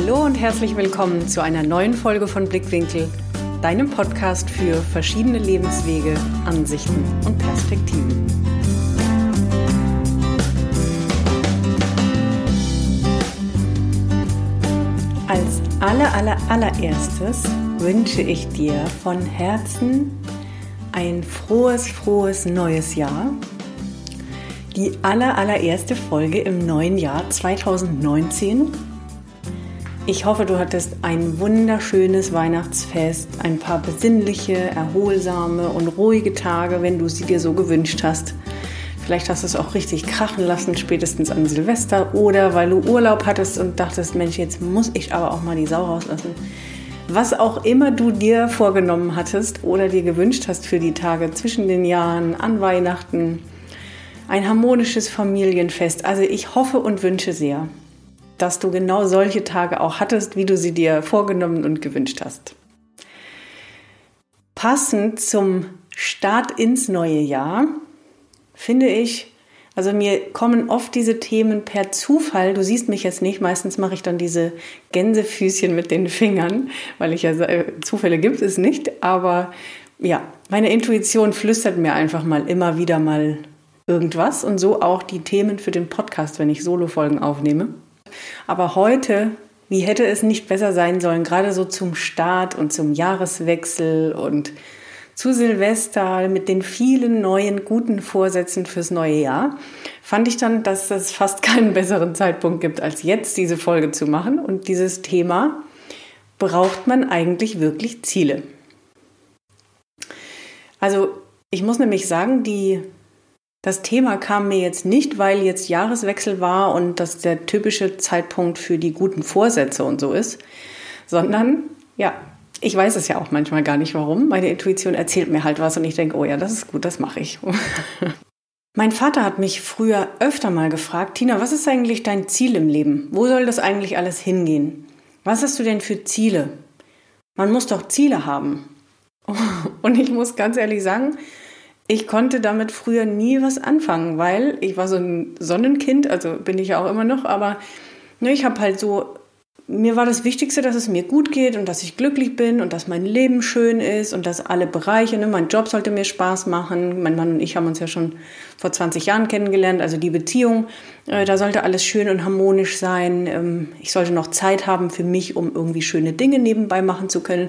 Hallo und herzlich willkommen zu einer neuen Folge von Blickwinkel, deinem Podcast für verschiedene Lebenswege, Ansichten und Perspektiven. Als aller, aller, allererstes wünsche ich dir von Herzen ein frohes, frohes neues Jahr. Die aller, allererste Folge im neuen Jahr 2019 ich hoffe, du hattest ein wunderschönes Weihnachtsfest, ein paar besinnliche, erholsame und ruhige Tage, wenn du sie dir so gewünscht hast. Vielleicht hast du es auch richtig krachen lassen, spätestens an Silvester oder weil du Urlaub hattest und dachtest, Mensch, jetzt muss ich aber auch mal die Sau rauslassen. Was auch immer du dir vorgenommen hattest oder dir gewünscht hast für die Tage zwischen den Jahren, an Weihnachten, ein harmonisches Familienfest. Also ich hoffe und wünsche sehr, dass du genau solche Tage auch hattest, wie du sie dir vorgenommen und gewünscht hast. Passend zum Start ins neue Jahr finde ich, also mir kommen oft diese Themen per Zufall. Du siehst mich jetzt nicht. Meistens mache ich dann diese Gänsefüßchen mit den Fingern, weil ich ja Zufälle gibt es nicht. Aber ja, meine Intuition flüstert mir einfach mal immer wieder mal irgendwas und so auch die Themen für den Podcast, wenn ich Solo-Folgen aufnehme. Aber heute, wie hätte es nicht besser sein sollen, gerade so zum Start und zum Jahreswechsel und zu Silvester mit den vielen neuen guten Vorsätzen fürs neue Jahr, fand ich dann, dass es fast keinen besseren Zeitpunkt gibt, als jetzt diese Folge zu machen. Und dieses Thema, braucht man eigentlich wirklich Ziele? Also ich muss nämlich sagen, die das Thema kam mir jetzt nicht, weil jetzt Jahreswechsel war und das der typische Zeitpunkt für die guten Vorsätze und so ist, sondern ja, ich weiß es ja auch manchmal gar nicht warum. Meine Intuition erzählt mir halt was und ich denke, oh ja, das ist gut, das mache ich. mein Vater hat mich früher öfter mal gefragt, Tina, was ist eigentlich dein Ziel im Leben? Wo soll das eigentlich alles hingehen? Was hast du denn für Ziele? Man muss doch Ziele haben. Und ich muss ganz ehrlich sagen, ich konnte damit früher nie was anfangen, weil ich war so ein Sonnenkind, also bin ich ja auch immer noch, aber ne, ich habe halt so, mir war das Wichtigste, dass es mir gut geht und dass ich glücklich bin und dass mein Leben schön ist und dass alle Bereiche, ne, mein Job sollte mir Spaß machen. Mein Mann und ich haben uns ja schon vor 20 Jahren kennengelernt, also die Beziehung, äh, da sollte alles schön und harmonisch sein. Ähm, ich sollte noch Zeit haben für mich, um irgendwie schöne Dinge nebenbei machen zu können.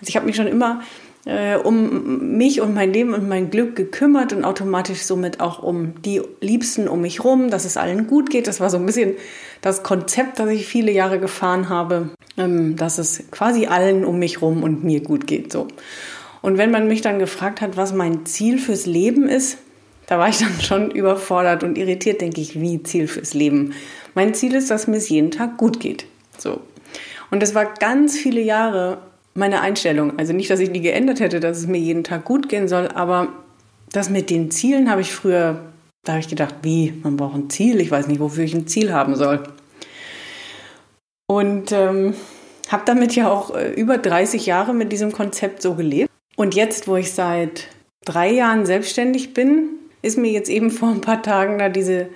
Also ich habe mich schon immer äh, um mich und mein Leben und mein Glück gekümmert und automatisch somit auch um die Liebsten um mich rum, dass es allen gut geht. Das war so ein bisschen das Konzept, das ich viele Jahre gefahren habe, ähm, dass es quasi allen um mich rum und mir gut geht. So. Und wenn man mich dann gefragt hat, was mein Ziel fürs Leben ist, da war ich dann schon überfordert und irritiert, denke ich, wie Ziel fürs Leben. Mein Ziel ist, dass mir es jeden Tag gut geht. So. Und das war ganz viele Jahre meine Einstellung. Also nicht, dass ich die geändert hätte, dass es mir jeden Tag gut gehen soll, aber das mit den Zielen habe ich früher, da habe ich gedacht, wie, man braucht ein Ziel, ich weiß nicht, wofür ich ein Ziel haben soll. Und ähm, habe damit ja auch äh, über 30 Jahre mit diesem Konzept so gelebt. Und jetzt, wo ich seit drei Jahren selbstständig bin, ist mir jetzt eben vor ein paar Tagen da diese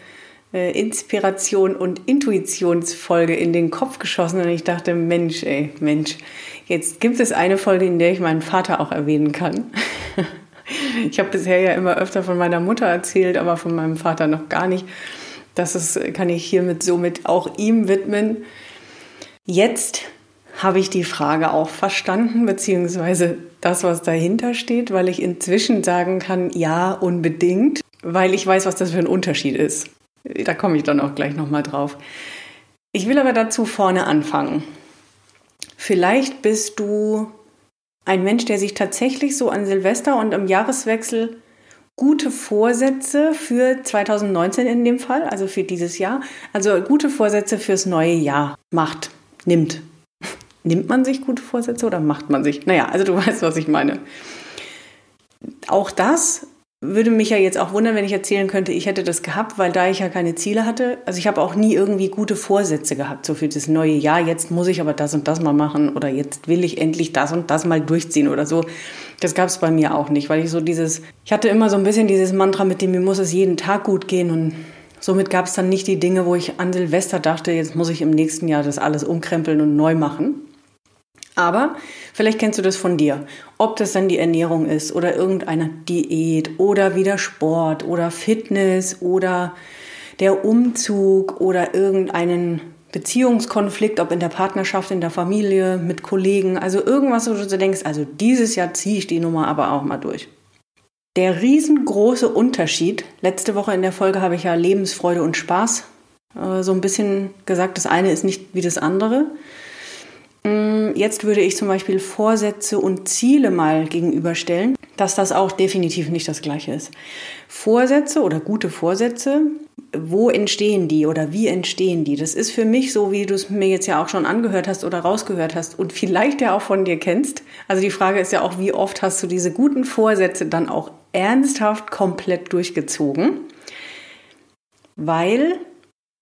äh, Inspiration und Intuitionsfolge in den Kopf geschossen und ich dachte, Mensch, ey, Mensch, Jetzt gibt es eine Folge, in der ich meinen Vater auch erwähnen kann. Ich habe bisher ja immer öfter von meiner Mutter erzählt, aber von meinem Vater noch gar nicht. Das ist, kann ich hiermit somit auch ihm widmen. Jetzt habe ich die Frage auch verstanden, beziehungsweise das, was dahinter steht, weil ich inzwischen sagen kann, ja, unbedingt, weil ich weiß, was das für ein Unterschied ist. Da komme ich dann auch gleich nochmal drauf. Ich will aber dazu vorne anfangen. Vielleicht bist du ein Mensch, der sich tatsächlich so an Silvester und am Jahreswechsel gute Vorsätze für 2019 in dem Fall, also für dieses Jahr, also gute Vorsätze fürs neue Jahr macht, nimmt. Nimmt man sich gute Vorsätze oder macht man sich? Naja, also du weißt, was ich meine. Auch das würde mich ja jetzt auch wundern, wenn ich erzählen könnte, ich hätte das gehabt, weil da ich ja keine Ziele hatte. Also ich habe auch nie irgendwie gute Vorsätze gehabt, so für das neue Jahr. Jetzt muss ich aber das und das mal machen oder jetzt will ich endlich das und das mal durchziehen oder so. Das gab es bei mir auch nicht, weil ich so dieses, ich hatte immer so ein bisschen dieses Mantra mit dem, mir muss es jeden Tag gut gehen und Somit gab es dann nicht die Dinge, wo ich an Silvester dachte, jetzt muss ich im nächsten Jahr das alles umkrempeln und neu machen. Aber vielleicht kennst du das von dir. Ob das dann die Ernährung ist oder irgendeine Diät oder wieder Sport oder Fitness oder der Umzug oder irgendeinen Beziehungskonflikt, ob in der Partnerschaft, in der Familie, mit Kollegen, also irgendwas, wo du denkst, also dieses Jahr ziehe ich die Nummer aber auch mal durch. Der riesengroße Unterschied, letzte Woche in der Folge habe ich ja Lebensfreude und Spaß äh, so ein bisschen gesagt, das eine ist nicht wie das andere. Mm, jetzt würde ich zum Beispiel Vorsätze und Ziele mal gegenüberstellen, dass das auch definitiv nicht das gleiche ist. Vorsätze oder gute Vorsätze, wo entstehen die oder wie entstehen die? Das ist für mich so, wie du es mir jetzt ja auch schon angehört hast oder rausgehört hast und vielleicht ja auch von dir kennst. Also die Frage ist ja auch, wie oft hast du diese guten Vorsätze dann auch ernsthaft komplett durchgezogen? Weil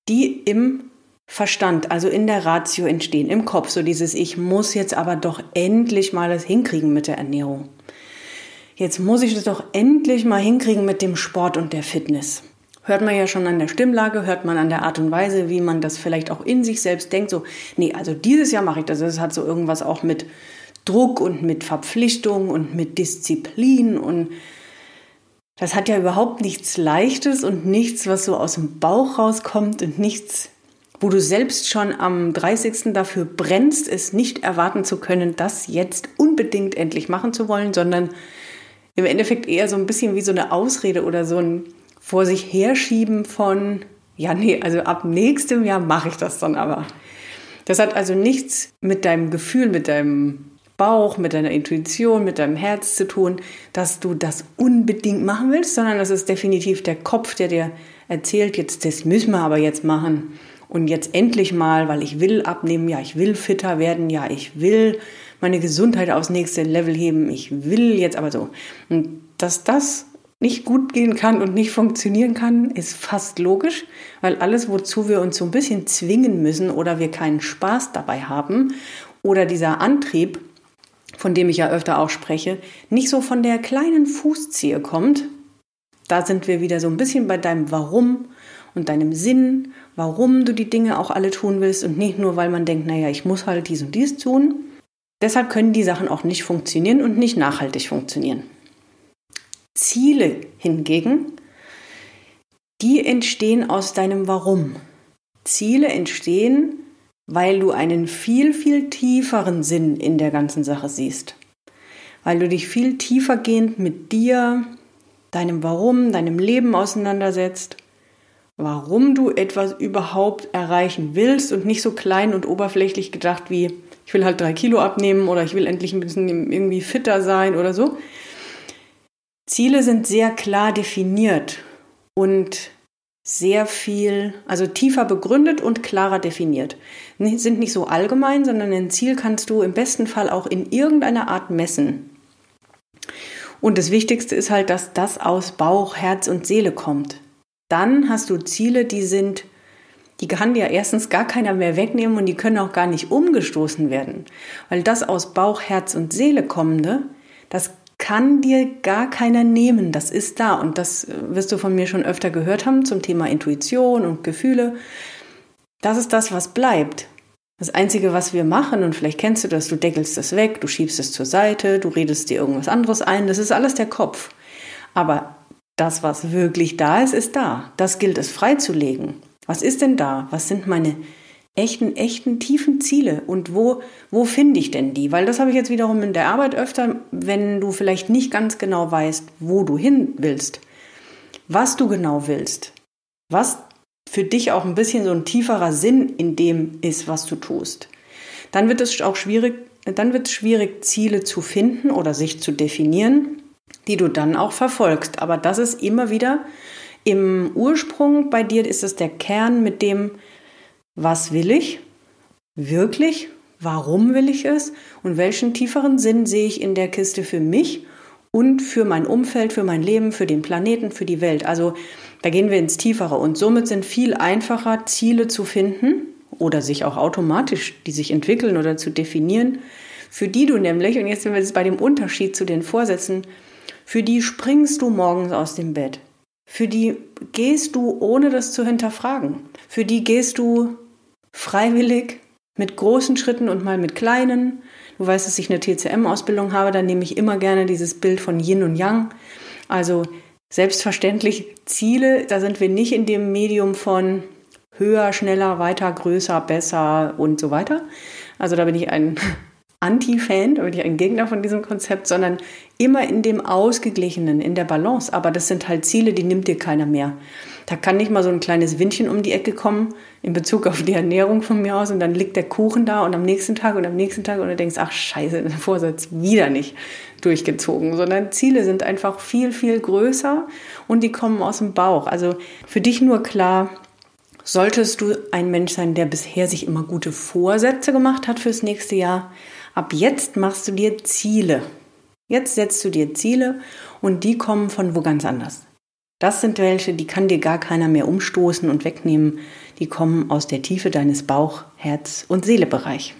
die im Verstand, also in der Ratio entstehen, im Kopf, so dieses Ich muss jetzt aber doch endlich mal das hinkriegen mit der Ernährung. Jetzt muss ich das doch endlich mal hinkriegen mit dem Sport und der Fitness. Hört man ja schon an der Stimmlage, hört man an der Art und Weise, wie man das vielleicht auch in sich selbst denkt, so, nee, also dieses Jahr mache ich das. Das hat so irgendwas auch mit Druck und mit Verpflichtung und mit Disziplin und das hat ja überhaupt nichts Leichtes und nichts, was so aus dem Bauch rauskommt und nichts wo du selbst schon am 30. dafür brennst, es nicht erwarten zu können, das jetzt unbedingt endlich machen zu wollen, sondern im Endeffekt eher so ein bisschen wie so eine Ausrede oder so ein vor sich herschieben von, ja, nee, also ab nächstem Jahr mache ich das dann aber. Das hat also nichts mit deinem Gefühl, mit deinem Bauch, mit deiner Intuition, mit deinem Herz zu tun, dass du das unbedingt machen willst, sondern das ist definitiv der Kopf, der dir erzählt, jetzt das müssen wir aber jetzt machen. Und jetzt endlich mal, weil ich will abnehmen, ja, ich will fitter werden, ja, ich will meine Gesundheit aufs nächste Level heben, ich will jetzt aber so. Und dass das nicht gut gehen kann und nicht funktionieren kann, ist fast logisch, weil alles, wozu wir uns so ein bisschen zwingen müssen oder wir keinen Spaß dabei haben oder dieser Antrieb, von dem ich ja öfter auch spreche, nicht so von der kleinen Fußzehe kommt, da sind wir wieder so ein bisschen bei deinem Warum und deinem Sinn, warum du die Dinge auch alle tun willst und nicht nur, weil man denkt, naja, ich muss halt dies und dies tun. Deshalb können die Sachen auch nicht funktionieren und nicht nachhaltig funktionieren. Ziele hingegen, die entstehen aus deinem Warum. Ziele entstehen, weil du einen viel, viel tieferen Sinn in der ganzen Sache siehst. Weil du dich viel tiefergehend mit dir, deinem Warum, deinem Leben auseinandersetzt warum du etwas überhaupt erreichen willst und nicht so klein und oberflächlich gedacht wie, ich will halt drei Kilo abnehmen oder ich will endlich ein bisschen irgendwie fitter sein oder so. Ziele sind sehr klar definiert und sehr viel, also tiefer begründet und klarer definiert. Sind nicht so allgemein, sondern ein Ziel kannst du im besten Fall auch in irgendeiner Art messen. Und das Wichtigste ist halt, dass das aus Bauch, Herz und Seele kommt dann hast du Ziele, die sind, die kann dir erstens gar keiner mehr wegnehmen und die können auch gar nicht umgestoßen werden. Weil das aus Bauch, Herz und Seele kommende, das kann dir gar keiner nehmen. Das ist da. Und das äh, wirst du von mir schon öfter gehört haben zum Thema Intuition und Gefühle. Das ist das, was bleibt. Das Einzige, was wir machen, und vielleicht kennst du das, du deckelst es weg, du schiebst es zur Seite, du redest dir irgendwas anderes ein, das ist alles der Kopf. Aber das, was wirklich da ist, ist da. Das gilt es freizulegen. Was ist denn da? Was sind meine echten, echten tiefen Ziele und wo, wo finde ich denn die? Weil das habe ich jetzt wiederum in der Arbeit öfter, wenn du vielleicht nicht ganz genau weißt, wo du hin willst, was du genau willst, was für dich auch ein bisschen so ein tieferer Sinn in dem ist, was du tust, dann wird es auch schwierig, dann wird es schwierig, Ziele zu finden oder sich zu definieren die du dann auch verfolgst. Aber das ist immer wieder im Ursprung bei dir ist es der Kern mit dem, was will ich wirklich, warum will ich es und welchen tieferen Sinn sehe ich in der Kiste für mich und für mein Umfeld, für mein Leben, für den Planeten, für die Welt. Also da gehen wir ins Tiefere und somit sind viel einfacher Ziele zu finden oder sich auch automatisch, die sich entwickeln oder zu definieren, für die du nämlich, und jetzt sind wir jetzt bei dem Unterschied zu den Vorsätzen, für die springst du morgens aus dem Bett. für die gehst du ohne das zu hinterfragen. Für die gehst du freiwillig mit großen Schritten und mal mit kleinen. Du weißt, dass ich eine TCM-Ausbildung habe, da nehme ich immer gerne dieses Bild von Yin und Yang. Also selbstverständlich Ziele, da sind wir nicht in dem Medium von höher, schneller, weiter, größer, besser und so weiter. Also da bin ich ein Anti-Fan, ich ein Gegner von diesem Konzept, sondern immer in dem Ausgeglichenen, in der Balance. Aber das sind halt Ziele, die nimmt dir keiner mehr. Da kann nicht mal so ein kleines Windchen um die Ecke kommen in Bezug auf die Ernährung von mir aus und dann liegt der Kuchen da und am nächsten Tag und am nächsten Tag und du denkst, ach scheiße, der Vorsatz wieder nicht durchgezogen, sondern Ziele sind einfach viel, viel größer und die kommen aus dem Bauch. Also für dich nur klar, solltest du ein Mensch sein, der bisher sich immer gute Vorsätze gemacht hat fürs nächste Jahr, ab jetzt machst du dir Ziele. Jetzt setzt du dir Ziele und die kommen von wo ganz anders. Das sind welche, die kann dir gar keiner mehr umstoßen und wegnehmen. Die kommen aus der Tiefe deines Bauch-, Herz- und Seelebereich.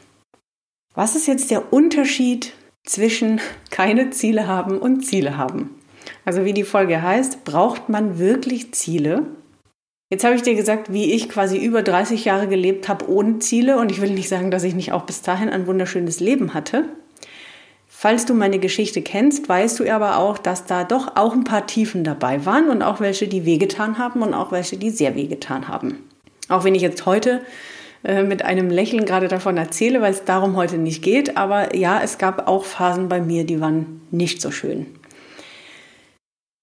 Was ist jetzt der Unterschied zwischen keine Ziele haben und Ziele haben? Also wie die Folge heißt, braucht man wirklich Ziele? Jetzt habe ich dir gesagt, wie ich quasi über 30 Jahre gelebt habe ohne Ziele und ich will nicht sagen, dass ich nicht auch bis dahin ein wunderschönes Leben hatte. Falls du meine Geschichte kennst, weißt du aber auch, dass da doch auch ein paar Tiefen dabei waren und auch welche, die wehgetan haben und auch welche, die sehr wehgetan haben. Auch wenn ich jetzt heute äh, mit einem Lächeln gerade davon erzähle, weil es darum heute nicht geht, aber ja, es gab auch Phasen bei mir, die waren nicht so schön.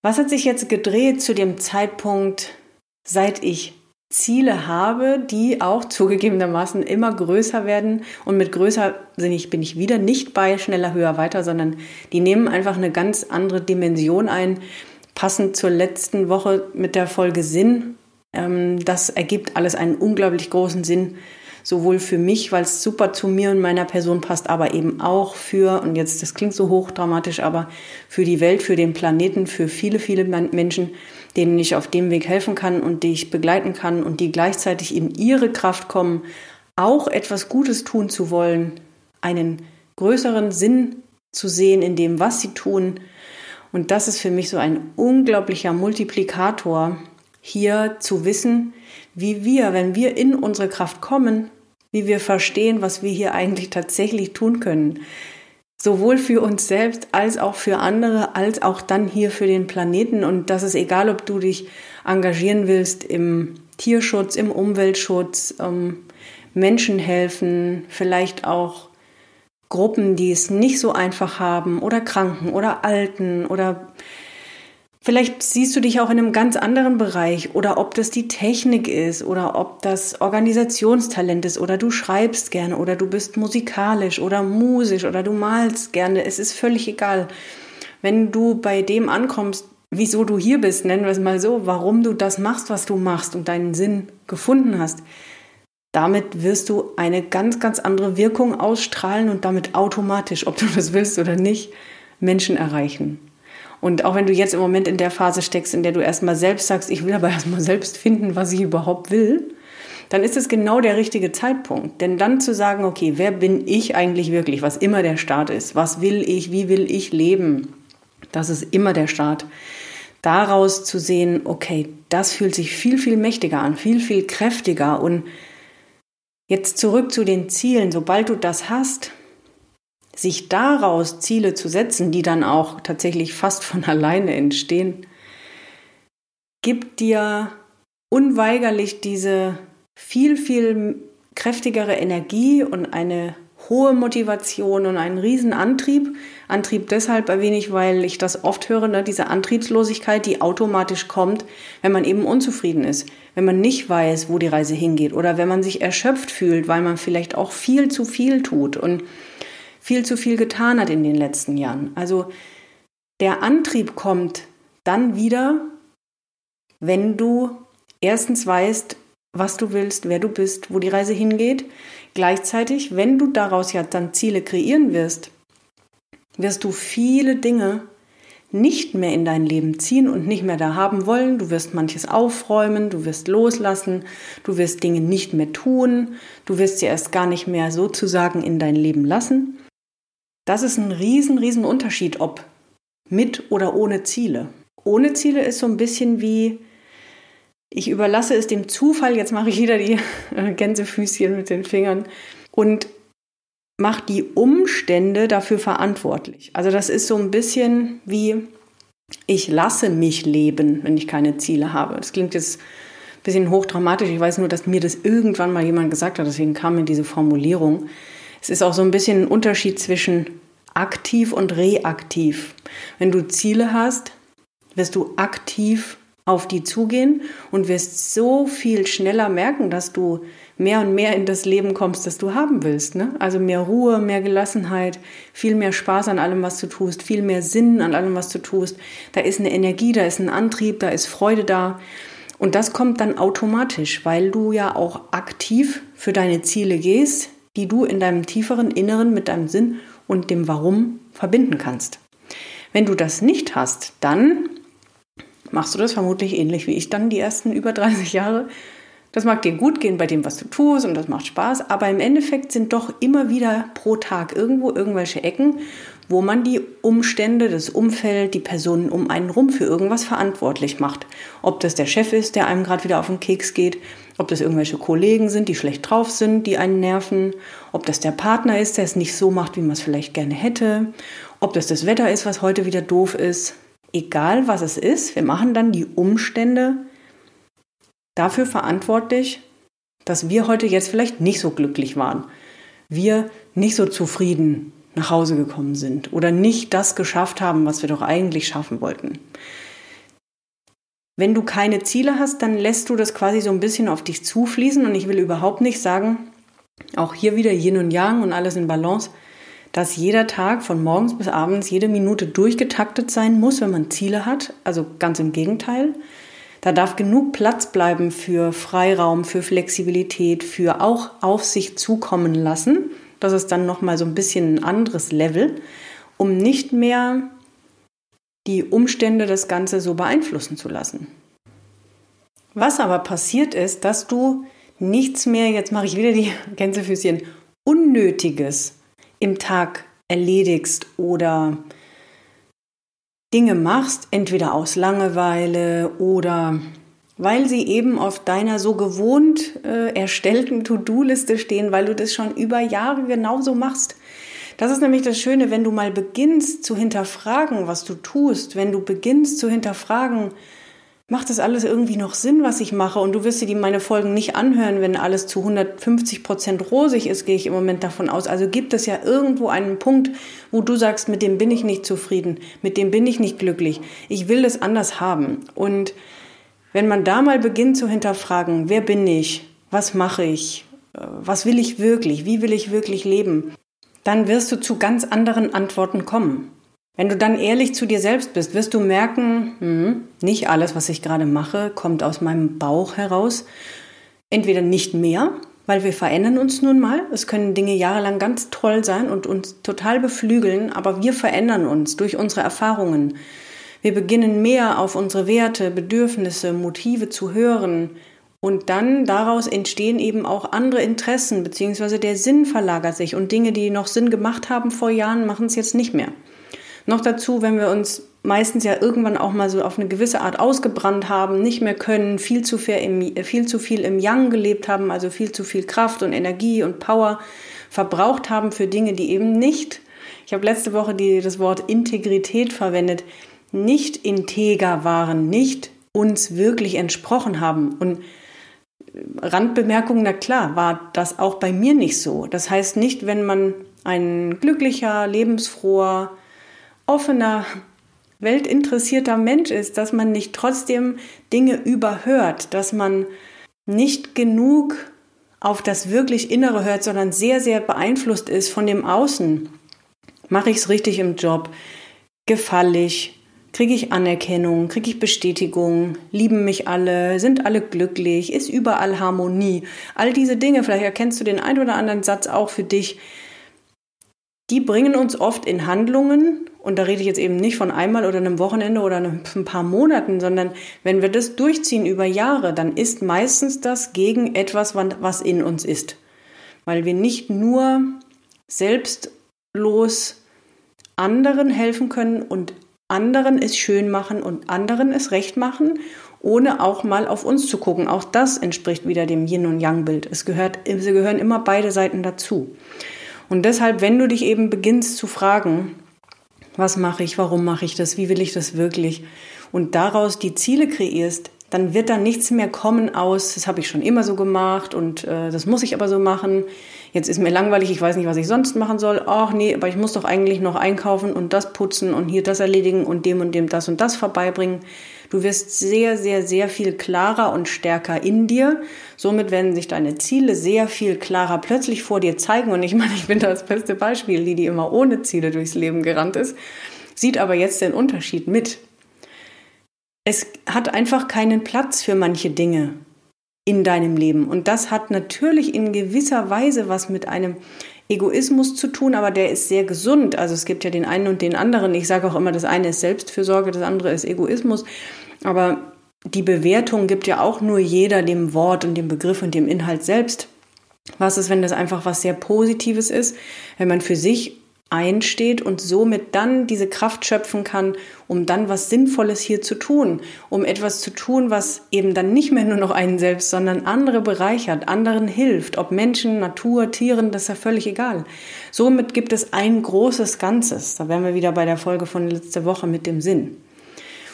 Was hat sich jetzt gedreht zu dem Zeitpunkt, seit ich Ziele habe, die auch zugegebenermaßen immer größer werden. Und mit größer bin ich, bin ich wieder nicht bei schneller, höher, weiter, sondern die nehmen einfach eine ganz andere Dimension ein. Passend zur letzten Woche mit der Folge Sinn. Ähm, das ergibt alles einen unglaublich großen Sinn sowohl für mich, weil es super zu mir und meiner Person passt, aber eben auch für, und jetzt, das klingt so hochdramatisch, aber für die Welt, für den Planeten, für viele, viele Menschen, denen ich auf dem Weg helfen kann und die ich begleiten kann und die gleichzeitig in ihre Kraft kommen, auch etwas Gutes tun zu wollen, einen größeren Sinn zu sehen in dem, was sie tun. Und das ist für mich so ein unglaublicher Multiplikator, hier zu wissen, wie wir, wenn wir in unsere Kraft kommen, wie wir verstehen, was wir hier eigentlich tatsächlich tun können. Sowohl für uns selbst als auch für andere, als auch dann hier für den Planeten. Und das ist egal, ob du dich engagieren willst im Tierschutz, im Umweltschutz, ähm, Menschen helfen, vielleicht auch Gruppen, die es nicht so einfach haben oder Kranken oder Alten oder Vielleicht siehst du dich auch in einem ganz anderen Bereich oder ob das die Technik ist oder ob das Organisationstalent ist oder du schreibst gerne oder du bist musikalisch oder musisch oder du malst gerne. Es ist völlig egal. Wenn du bei dem ankommst, wieso du hier bist, nennen wir es mal so, warum du das machst, was du machst und deinen Sinn gefunden hast, damit wirst du eine ganz, ganz andere Wirkung ausstrahlen und damit automatisch, ob du das willst oder nicht, Menschen erreichen. Und auch wenn du jetzt im Moment in der Phase steckst, in der du erstmal selbst sagst, ich will aber erstmal selbst finden, was ich überhaupt will, dann ist es genau der richtige Zeitpunkt. Denn dann zu sagen, okay, wer bin ich eigentlich wirklich, was immer der Start ist, was will ich, wie will ich leben, das ist immer der Start. Daraus zu sehen, okay, das fühlt sich viel, viel mächtiger an, viel, viel kräftiger und jetzt zurück zu den Zielen. Sobald du das hast, sich daraus Ziele zu setzen, die dann auch tatsächlich fast von alleine entstehen, gibt dir unweigerlich diese viel, viel kräftigere Energie und eine hohe Motivation und einen riesen Antrieb. Antrieb deshalb erwähne ich, weil ich das oft höre, ne, diese Antriebslosigkeit, die automatisch kommt, wenn man eben unzufrieden ist, wenn man nicht weiß, wo die Reise hingeht oder wenn man sich erschöpft fühlt, weil man vielleicht auch viel zu viel tut. Und viel zu viel getan hat in den letzten Jahren. Also der Antrieb kommt dann wieder, wenn du erstens weißt, was du willst, wer du bist, wo die Reise hingeht. Gleichzeitig, wenn du daraus ja dann Ziele kreieren wirst, wirst du viele Dinge nicht mehr in dein Leben ziehen und nicht mehr da haben wollen. Du wirst manches aufräumen, du wirst loslassen, du wirst Dinge nicht mehr tun, du wirst sie erst gar nicht mehr sozusagen in dein Leben lassen. Das ist ein riesen, riesen Unterschied, ob mit oder ohne Ziele. ohne Ziele ist so ein bisschen wie, ich überlasse es dem Zufall, jetzt mache ich wieder die Gänsefüßchen mit den Fingern und mache die Umstände dafür verantwortlich. Also das ist so ein bisschen wie, ich lasse mich leben, wenn ich keine Ziele habe. Das klingt jetzt ein bisschen hochdramatisch. Ich weiß nur, dass mir das irgendwann mal jemand gesagt hat, deswegen kam mir diese Formulierung. Es ist auch so ein bisschen ein Unterschied zwischen aktiv und reaktiv. Wenn du Ziele hast, wirst du aktiv auf die zugehen und wirst so viel schneller merken, dass du mehr und mehr in das Leben kommst, das du haben willst. Ne? Also mehr Ruhe, mehr Gelassenheit, viel mehr Spaß an allem, was du tust, viel mehr Sinn an allem, was du tust. Da ist eine Energie, da ist ein Antrieb, da ist Freude da. Und das kommt dann automatisch, weil du ja auch aktiv für deine Ziele gehst, die du in deinem tieferen Inneren mit deinem Sinn und dem Warum verbinden kannst. Wenn du das nicht hast, dann machst du das vermutlich ähnlich wie ich dann die ersten über 30 Jahre. Das mag dir gut gehen bei dem, was du tust und das macht Spaß, aber im Endeffekt sind doch immer wieder pro Tag irgendwo irgendwelche Ecken, wo man die Umstände, das Umfeld, die Personen um einen rum für irgendwas verantwortlich macht. Ob das der Chef ist, der einem gerade wieder auf den Keks geht, ob das irgendwelche Kollegen sind, die schlecht drauf sind, die einen nerven, ob das der Partner ist, der es nicht so macht, wie man es vielleicht gerne hätte, ob das das Wetter ist, was heute wieder doof ist. Egal was es ist, wir machen dann die Umstände dafür verantwortlich, dass wir heute jetzt vielleicht nicht so glücklich waren. Wir nicht so zufrieden nach Hause gekommen sind oder nicht das geschafft haben, was wir doch eigentlich schaffen wollten. Wenn du keine Ziele hast, dann lässt du das quasi so ein bisschen auf dich zufließen. Und ich will überhaupt nicht sagen, auch hier wieder Yin und Yang und alles in Balance, dass jeder Tag von morgens bis abends jede Minute durchgetaktet sein muss, wenn man Ziele hat. Also ganz im Gegenteil. Da darf genug Platz bleiben für Freiraum, für Flexibilität, für auch auf sich zukommen lassen. Das ist dann nochmal so ein bisschen ein anderes Level, um nicht mehr die Umstände das Ganze so beeinflussen zu lassen. Was aber passiert ist, dass du nichts mehr, jetzt mache ich wieder die Gänsefüßchen, Unnötiges im Tag erledigst oder Dinge machst, entweder aus Langeweile oder weil sie eben auf deiner so gewohnt äh, erstellten To-Do-Liste stehen, weil du das schon über Jahre genauso machst. Das ist nämlich das Schöne, wenn du mal beginnst zu hinterfragen, was du tust, wenn du beginnst zu hinterfragen, macht das alles irgendwie noch Sinn, was ich mache? Und du wirst dir meine Folgen nicht anhören, wenn alles zu 150 Prozent rosig ist, gehe ich im Moment davon aus. Also gibt es ja irgendwo einen Punkt, wo du sagst, mit dem bin ich nicht zufrieden, mit dem bin ich nicht glücklich. Ich will das anders haben. Und wenn man da mal beginnt zu hinterfragen, wer bin ich? Was mache ich? Was will ich wirklich? Wie will ich wirklich leben? Dann wirst du zu ganz anderen Antworten kommen. Wenn du dann ehrlich zu dir selbst bist, wirst du merken, hm, nicht alles, was ich gerade mache, kommt aus meinem Bauch heraus. Entweder nicht mehr, weil wir verändern uns nun mal. Es können Dinge jahrelang ganz toll sein und uns total beflügeln, aber wir verändern uns durch unsere Erfahrungen. Wir beginnen mehr auf unsere Werte, Bedürfnisse, Motive zu hören, und dann daraus entstehen eben auch andere Interessen, beziehungsweise der Sinn verlagert sich und Dinge, die noch Sinn gemacht haben vor Jahren, machen es jetzt nicht mehr. Noch dazu, wenn wir uns meistens ja irgendwann auch mal so auf eine gewisse Art ausgebrannt haben, nicht mehr können, viel zu viel im, viel, zu viel im Yang gelebt haben, also viel zu viel Kraft und Energie und Power verbraucht haben für Dinge, die eben nicht, ich habe letzte Woche die, das Wort Integrität verwendet, nicht integer waren, nicht uns wirklich entsprochen haben. Und Randbemerkung, na klar, war das auch bei mir nicht so. Das heißt nicht, wenn man ein glücklicher, lebensfroher, offener, weltinteressierter Mensch ist, dass man nicht trotzdem Dinge überhört, dass man nicht genug auf das wirklich Innere hört, sondern sehr, sehr beeinflusst ist von dem Außen. Mache ich es richtig im Job? Gefalle ich? Kriege ich Anerkennung? Kriege ich Bestätigung? Lieben mich alle? Sind alle glücklich? Ist überall Harmonie? All diese Dinge, vielleicht erkennst du den ein oder anderen Satz auch für dich. Die bringen uns oft in Handlungen, und da rede ich jetzt eben nicht von einmal oder einem Wochenende oder ein paar Monaten, sondern wenn wir das durchziehen über Jahre, dann ist meistens das gegen etwas, was in uns ist. Weil wir nicht nur selbstlos anderen helfen können und anderen es schön machen und anderen es recht machen, ohne auch mal auf uns zu gucken. Auch das entspricht wieder dem Yin- und Yang-Bild. Es gehört, es gehören immer beide Seiten dazu. Und deshalb, wenn du dich eben beginnst zu fragen, was mache ich, warum mache ich das, wie will ich das wirklich, und daraus die Ziele kreierst, dann wird da nichts mehr kommen aus, das habe ich schon immer so gemacht und äh, das muss ich aber so machen. Jetzt ist mir langweilig, ich weiß nicht, was ich sonst machen soll. Ach nee, aber ich muss doch eigentlich noch einkaufen und das putzen und hier das erledigen und dem und dem das und das vorbeibringen. Du wirst sehr, sehr, sehr viel klarer und stärker in dir. Somit werden sich deine Ziele sehr viel klarer plötzlich vor dir zeigen. Und ich meine, ich bin das beste Beispiel, die, die immer ohne Ziele durchs Leben gerannt ist, sieht aber jetzt den Unterschied mit. Es hat einfach keinen Platz für manche Dinge in deinem Leben. Und das hat natürlich in gewisser Weise was mit einem Egoismus zu tun, aber der ist sehr gesund. Also es gibt ja den einen und den anderen. Ich sage auch immer, das eine ist Selbstfürsorge, das andere ist Egoismus. Aber die Bewertung gibt ja auch nur jeder dem Wort und dem Begriff und dem Inhalt selbst. Was ist, wenn das einfach was sehr Positives ist, wenn man für sich einsteht und somit dann diese Kraft schöpfen kann, um dann was Sinnvolles hier zu tun, um etwas zu tun, was eben dann nicht mehr nur noch einen selbst, sondern andere bereichert, anderen hilft, ob Menschen, Natur, Tieren, das ist ja völlig egal. Somit gibt es ein großes Ganzes. Da wären wir wieder bei der Folge von letzter Woche mit dem Sinn.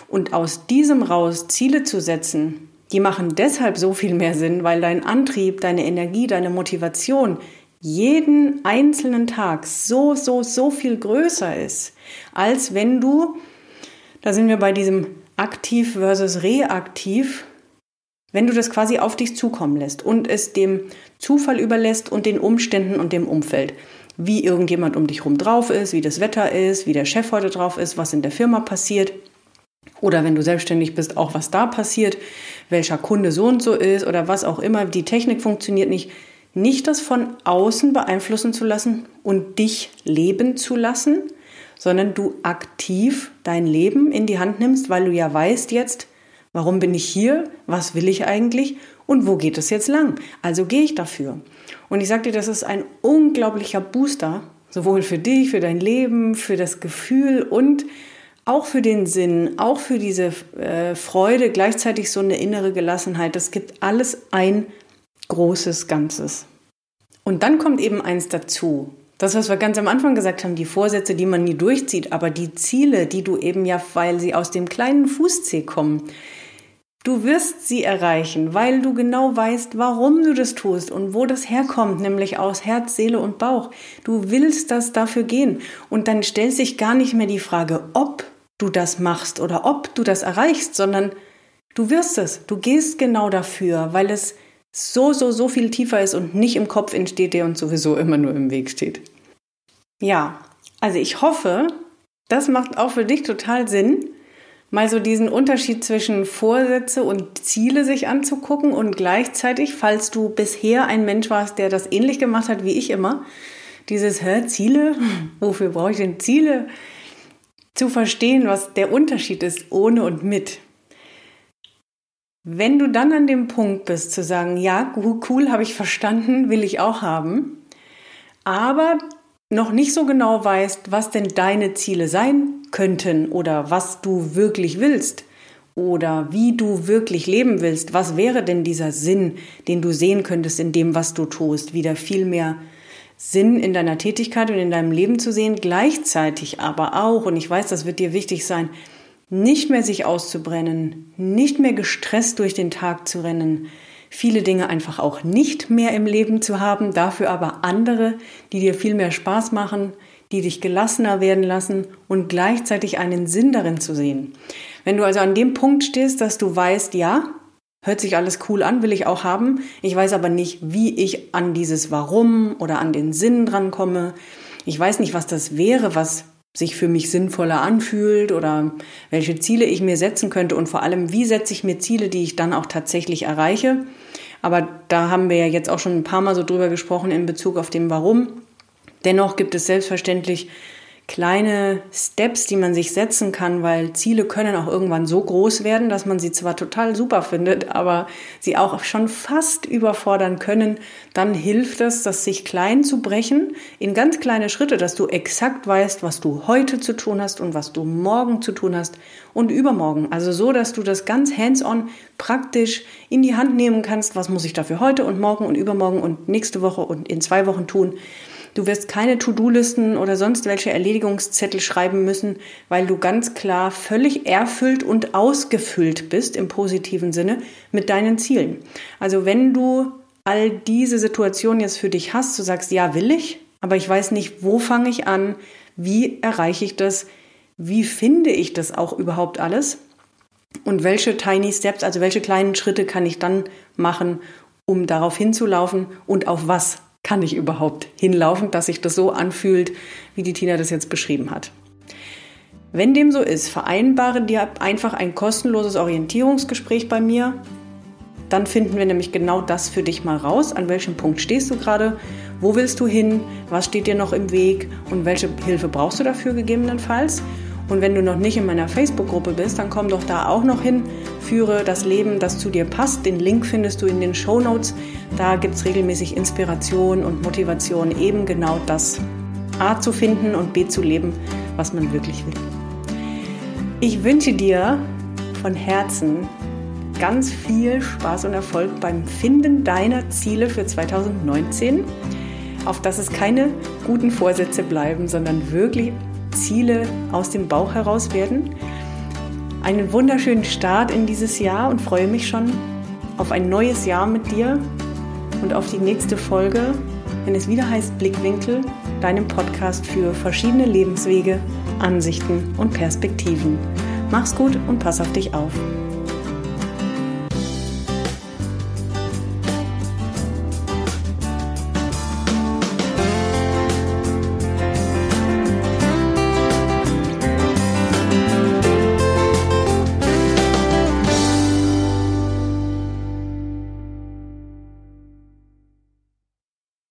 Und aus diesem raus Ziele zu setzen, die machen deshalb so viel mehr Sinn, weil dein Antrieb, deine Energie, deine Motivation jeden einzelnen Tag so, so, so viel größer ist, als wenn du, da sind wir bei diesem aktiv versus reaktiv, wenn du das quasi auf dich zukommen lässt und es dem Zufall überlässt und den Umständen und dem Umfeld. Wie irgendjemand um dich rum drauf ist, wie das Wetter ist, wie der Chef heute drauf ist, was in der Firma passiert. Oder wenn du selbstständig bist, auch was da passiert, welcher Kunde so und so ist oder was auch immer, die Technik funktioniert nicht nicht das von außen beeinflussen zu lassen und dich leben zu lassen, sondern du aktiv dein Leben in die Hand nimmst, weil du ja weißt jetzt, warum bin ich hier, was will ich eigentlich und wo geht es jetzt lang. Also gehe ich dafür. Und ich sage dir, das ist ein unglaublicher Booster, sowohl für dich, für dein Leben, für das Gefühl und auch für den Sinn, auch für diese äh, Freude, gleichzeitig so eine innere Gelassenheit. Das gibt alles ein großes Ganzes. Und dann kommt eben eins dazu. Das, was wir ganz am Anfang gesagt haben, die Vorsätze, die man nie durchzieht, aber die Ziele, die du eben ja, weil sie aus dem kleinen Fußzeh kommen, du wirst sie erreichen, weil du genau weißt, warum du das tust und wo das herkommt, nämlich aus Herz, Seele und Bauch. Du willst das dafür gehen. Und dann stellt sich gar nicht mehr die Frage, ob du das machst oder ob du das erreichst, sondern du wirst es. Du gehst genau dafür, weil es so, so, so viel tiefer ist und nicht im Kopf entsteht, der uns sowieso immer nur im Weg steht. Ja, also ich hoffe, das macht auch für dich total Sinn, mal so diesen Unterschied zwischen Vorsätze und Ziele sich anzugucken und gleichzeitig, falls du bisher ein Mensch warst, der das ähnlich gemacht hat wie ich immer, dieses Hä, Ziele, wofür brauche ich denn Ziele? Zu verstehen, was der Unterschied ist ohne und mit. Wenn du dann an dem Punkt bist zu sagen, ja, cool, habe ich verstanden, will ich auch haben, aber noch nicht so genau weißt, was denn deine Ziele sein könnten oder was du wirklich willst oder wie du wirklich leben willst, was wäre denn dieser Sinn, den du sehen könntest in dem, was du tust, wieder viel mehr Sinn in deiner Tätigkeit und in deinem Leben zu sehen, gleichzeitig aber auch, und ich weiß, das wird dir wichtig sein, nicht mehr sich auszubrennen, nicht mehr gestresst durch den Tag zu rennen, viele Dinge einfach auch nicht mehr im Leben zu haben, dafür aber andere, die dir viel mehr Spaß machen, die dich gelassener werden lassen und gleichzeitig einen Sinn darin zu sehen. Wenn du also an dem Punkt stehst, dass du weißt, ja, hört sich alles cool an, will ich auch haben, ich weiß aber nicht, wie ich an dieses Warum oder an den Sinn drankomme, ich weiß nicht, was das wäre, was sich für mich sinnvoller anfühlt oder welche Ziele ich mir setzen könnte und vor allem, wie setze ich mir Ziele, die ich dann auch tatsächlich erreiche. Aber da haben wir ja jetzt auch schon ein paar Mal so drüber gesprochen in Bezug auf den Warum. Dennoch gibt es selbstverständlich kleine Steps, die man sich setzen kann, weil Ziele können auch irgendwann so groß werden, dass man sie zwar total super findet, aber sie auch schon fast überfordern können, dann hilft es, das sich klein zu brechen in ganz kleine Schritte, dass du exakt weißt, was du heute zu tun hast und was du morgen zu tun hast und übermorgen. Also so, dass du das ganz hands-on praktisch in die Hand nehmen kannst, was muss ich dafür heute und morgen und übermorgen und nächste Woche und in zwei Wochen tun Du wirst keine To-Do-Listen oder sonst welche Erledigungszettel schreiben müssen, weil du ganz klar völlig erfüllt und ausgefüllt bist im positiven Sinne mit deinen Zielen. Also wenn du all diese Situationen jetzt für dich hast, du sagst, ja, will ich, aber ich weiß nicht, wo fange ich an, wie erreiche ich das, wie finde ich das auch überhaupt alles und welche Tiny Steps, also welche kleinen Schritte kann ich dann machen, um darauf hinzulaufen und auf was kann ich überhaupt hinlaufen, dass sich das so anfühlt, wie die Tina das jetzt beschrieben hat. Wenn dem so ist, vereinbare dir einfach ein kostenloses Orientierungsgespräch bei mir. Dann finden wir nämlich genau das für dich mal raus. An welchem Punkt stehst du gerade? Wo willst du hin? Was steht dir noch im Weg? Und welche Hilfe brauchst du dafür gegebenenfalls? Und wenn du noch nicht in meiner Facebook-Gruppe bist, dann komm doch da auch noch hin. Führe das Leben, das zu dir passt. Den Link findest du in den Show Notes. Da gibt es regelmäßig Inspiration und Motivation, eben genau das A zu finden und B zu leben, was man wirklich will. Ich wünsche dir von Herzen ganz viel Spaß und Erfolg beim Finden deiner Ziele für 2019, auf dass es keine guten Vorsätze bleiben, sondern wirklich Ziele aus dem Bauch heraus werden. Einen wunderschönen Start in dieses Jahr und freue mich schon auf ein neues Jahr mit dir und auf die nächste Folge, wenn es wieder heißt Blickwinkel, deinem Podcast für verschiedene Lebenswege, Ansichten und Perspektiven. Mach's gut und pass auf dich auf.